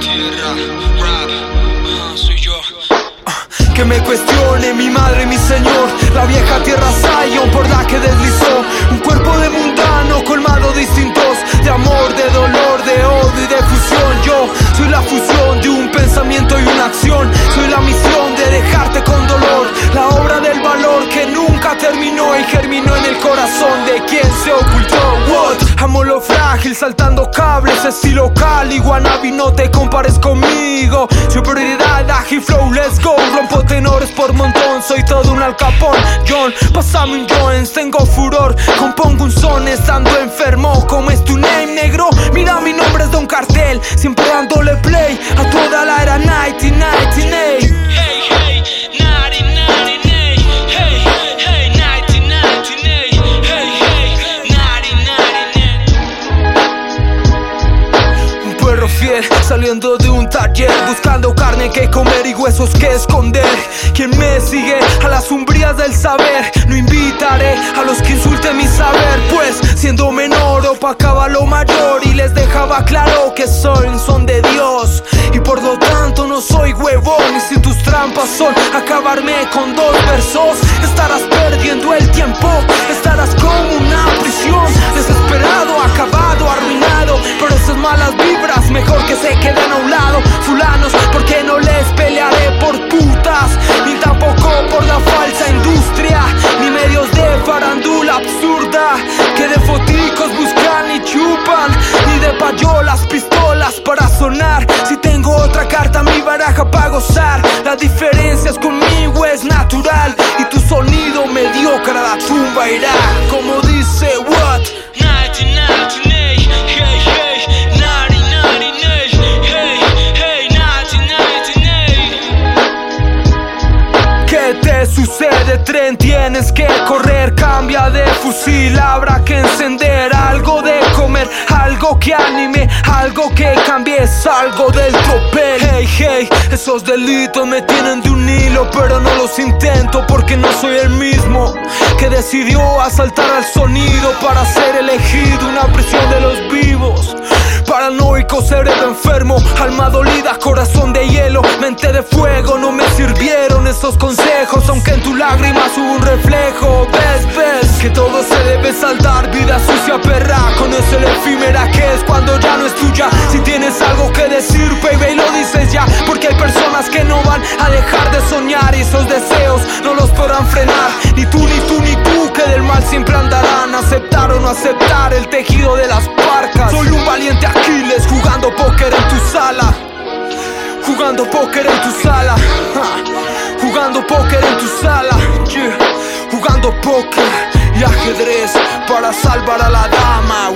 tierra, ah, soy yo. Que me cuestione mi madre mi señor La vieja tierra Zion por la que deslizó Un cuerpo de mundano Frágil saltando cables Estilo Cali, Guanabi, no te compares conmigo. Soy prioridad, ágil flow, let's go. Rompo tenores por montón, soy todo un alcapón. John, pásame un joints, tengo furor. Compongo un son estando enfermo Como es tu name, negro? Mira mi nombre es Don Cartel. Siempre saliendo de un taller Buscando carne que comer y huesos que esconder. Quien me sigue a las umbrías del saber. No invitaré a los que insulten mi saber Pues siendo menor opacaba lo mayor Y les dejaba claro que soy son de Dios. Y por lo tanto no soy huevón Y si tus trampas son acabarme con dos versos. Estarás perdiendo el tiempo Estarás como una prisión sucede, tren? Tienes que correr, cambia de fusil, habrá que encender algo de comer, algo que anime, algo que cambie, salgo del tropel. Hey, hey, esos delitos me tienen de un hilo, pero no los intento porque no soy el mismo que decidió asaltar al sonido para ser elegido, una prisión de los vivos. Paranoico, cerebro enfermo, alma dolida, corazón de hielo, mente de fuego, no me esos consejos, aunque en tu lágrimas hubo un reflejo. Ves, ves que todo se debe saltar, vida sucia, perra, conoce el efímera que es cuando ya no es tuya. Si tienes algo que decir, baby, lo dices ya, porque hay personas póker en tu sala. ja. Jugando póker en tu sala. yeah. Jugando póker y ajedrez para salvar a la dama.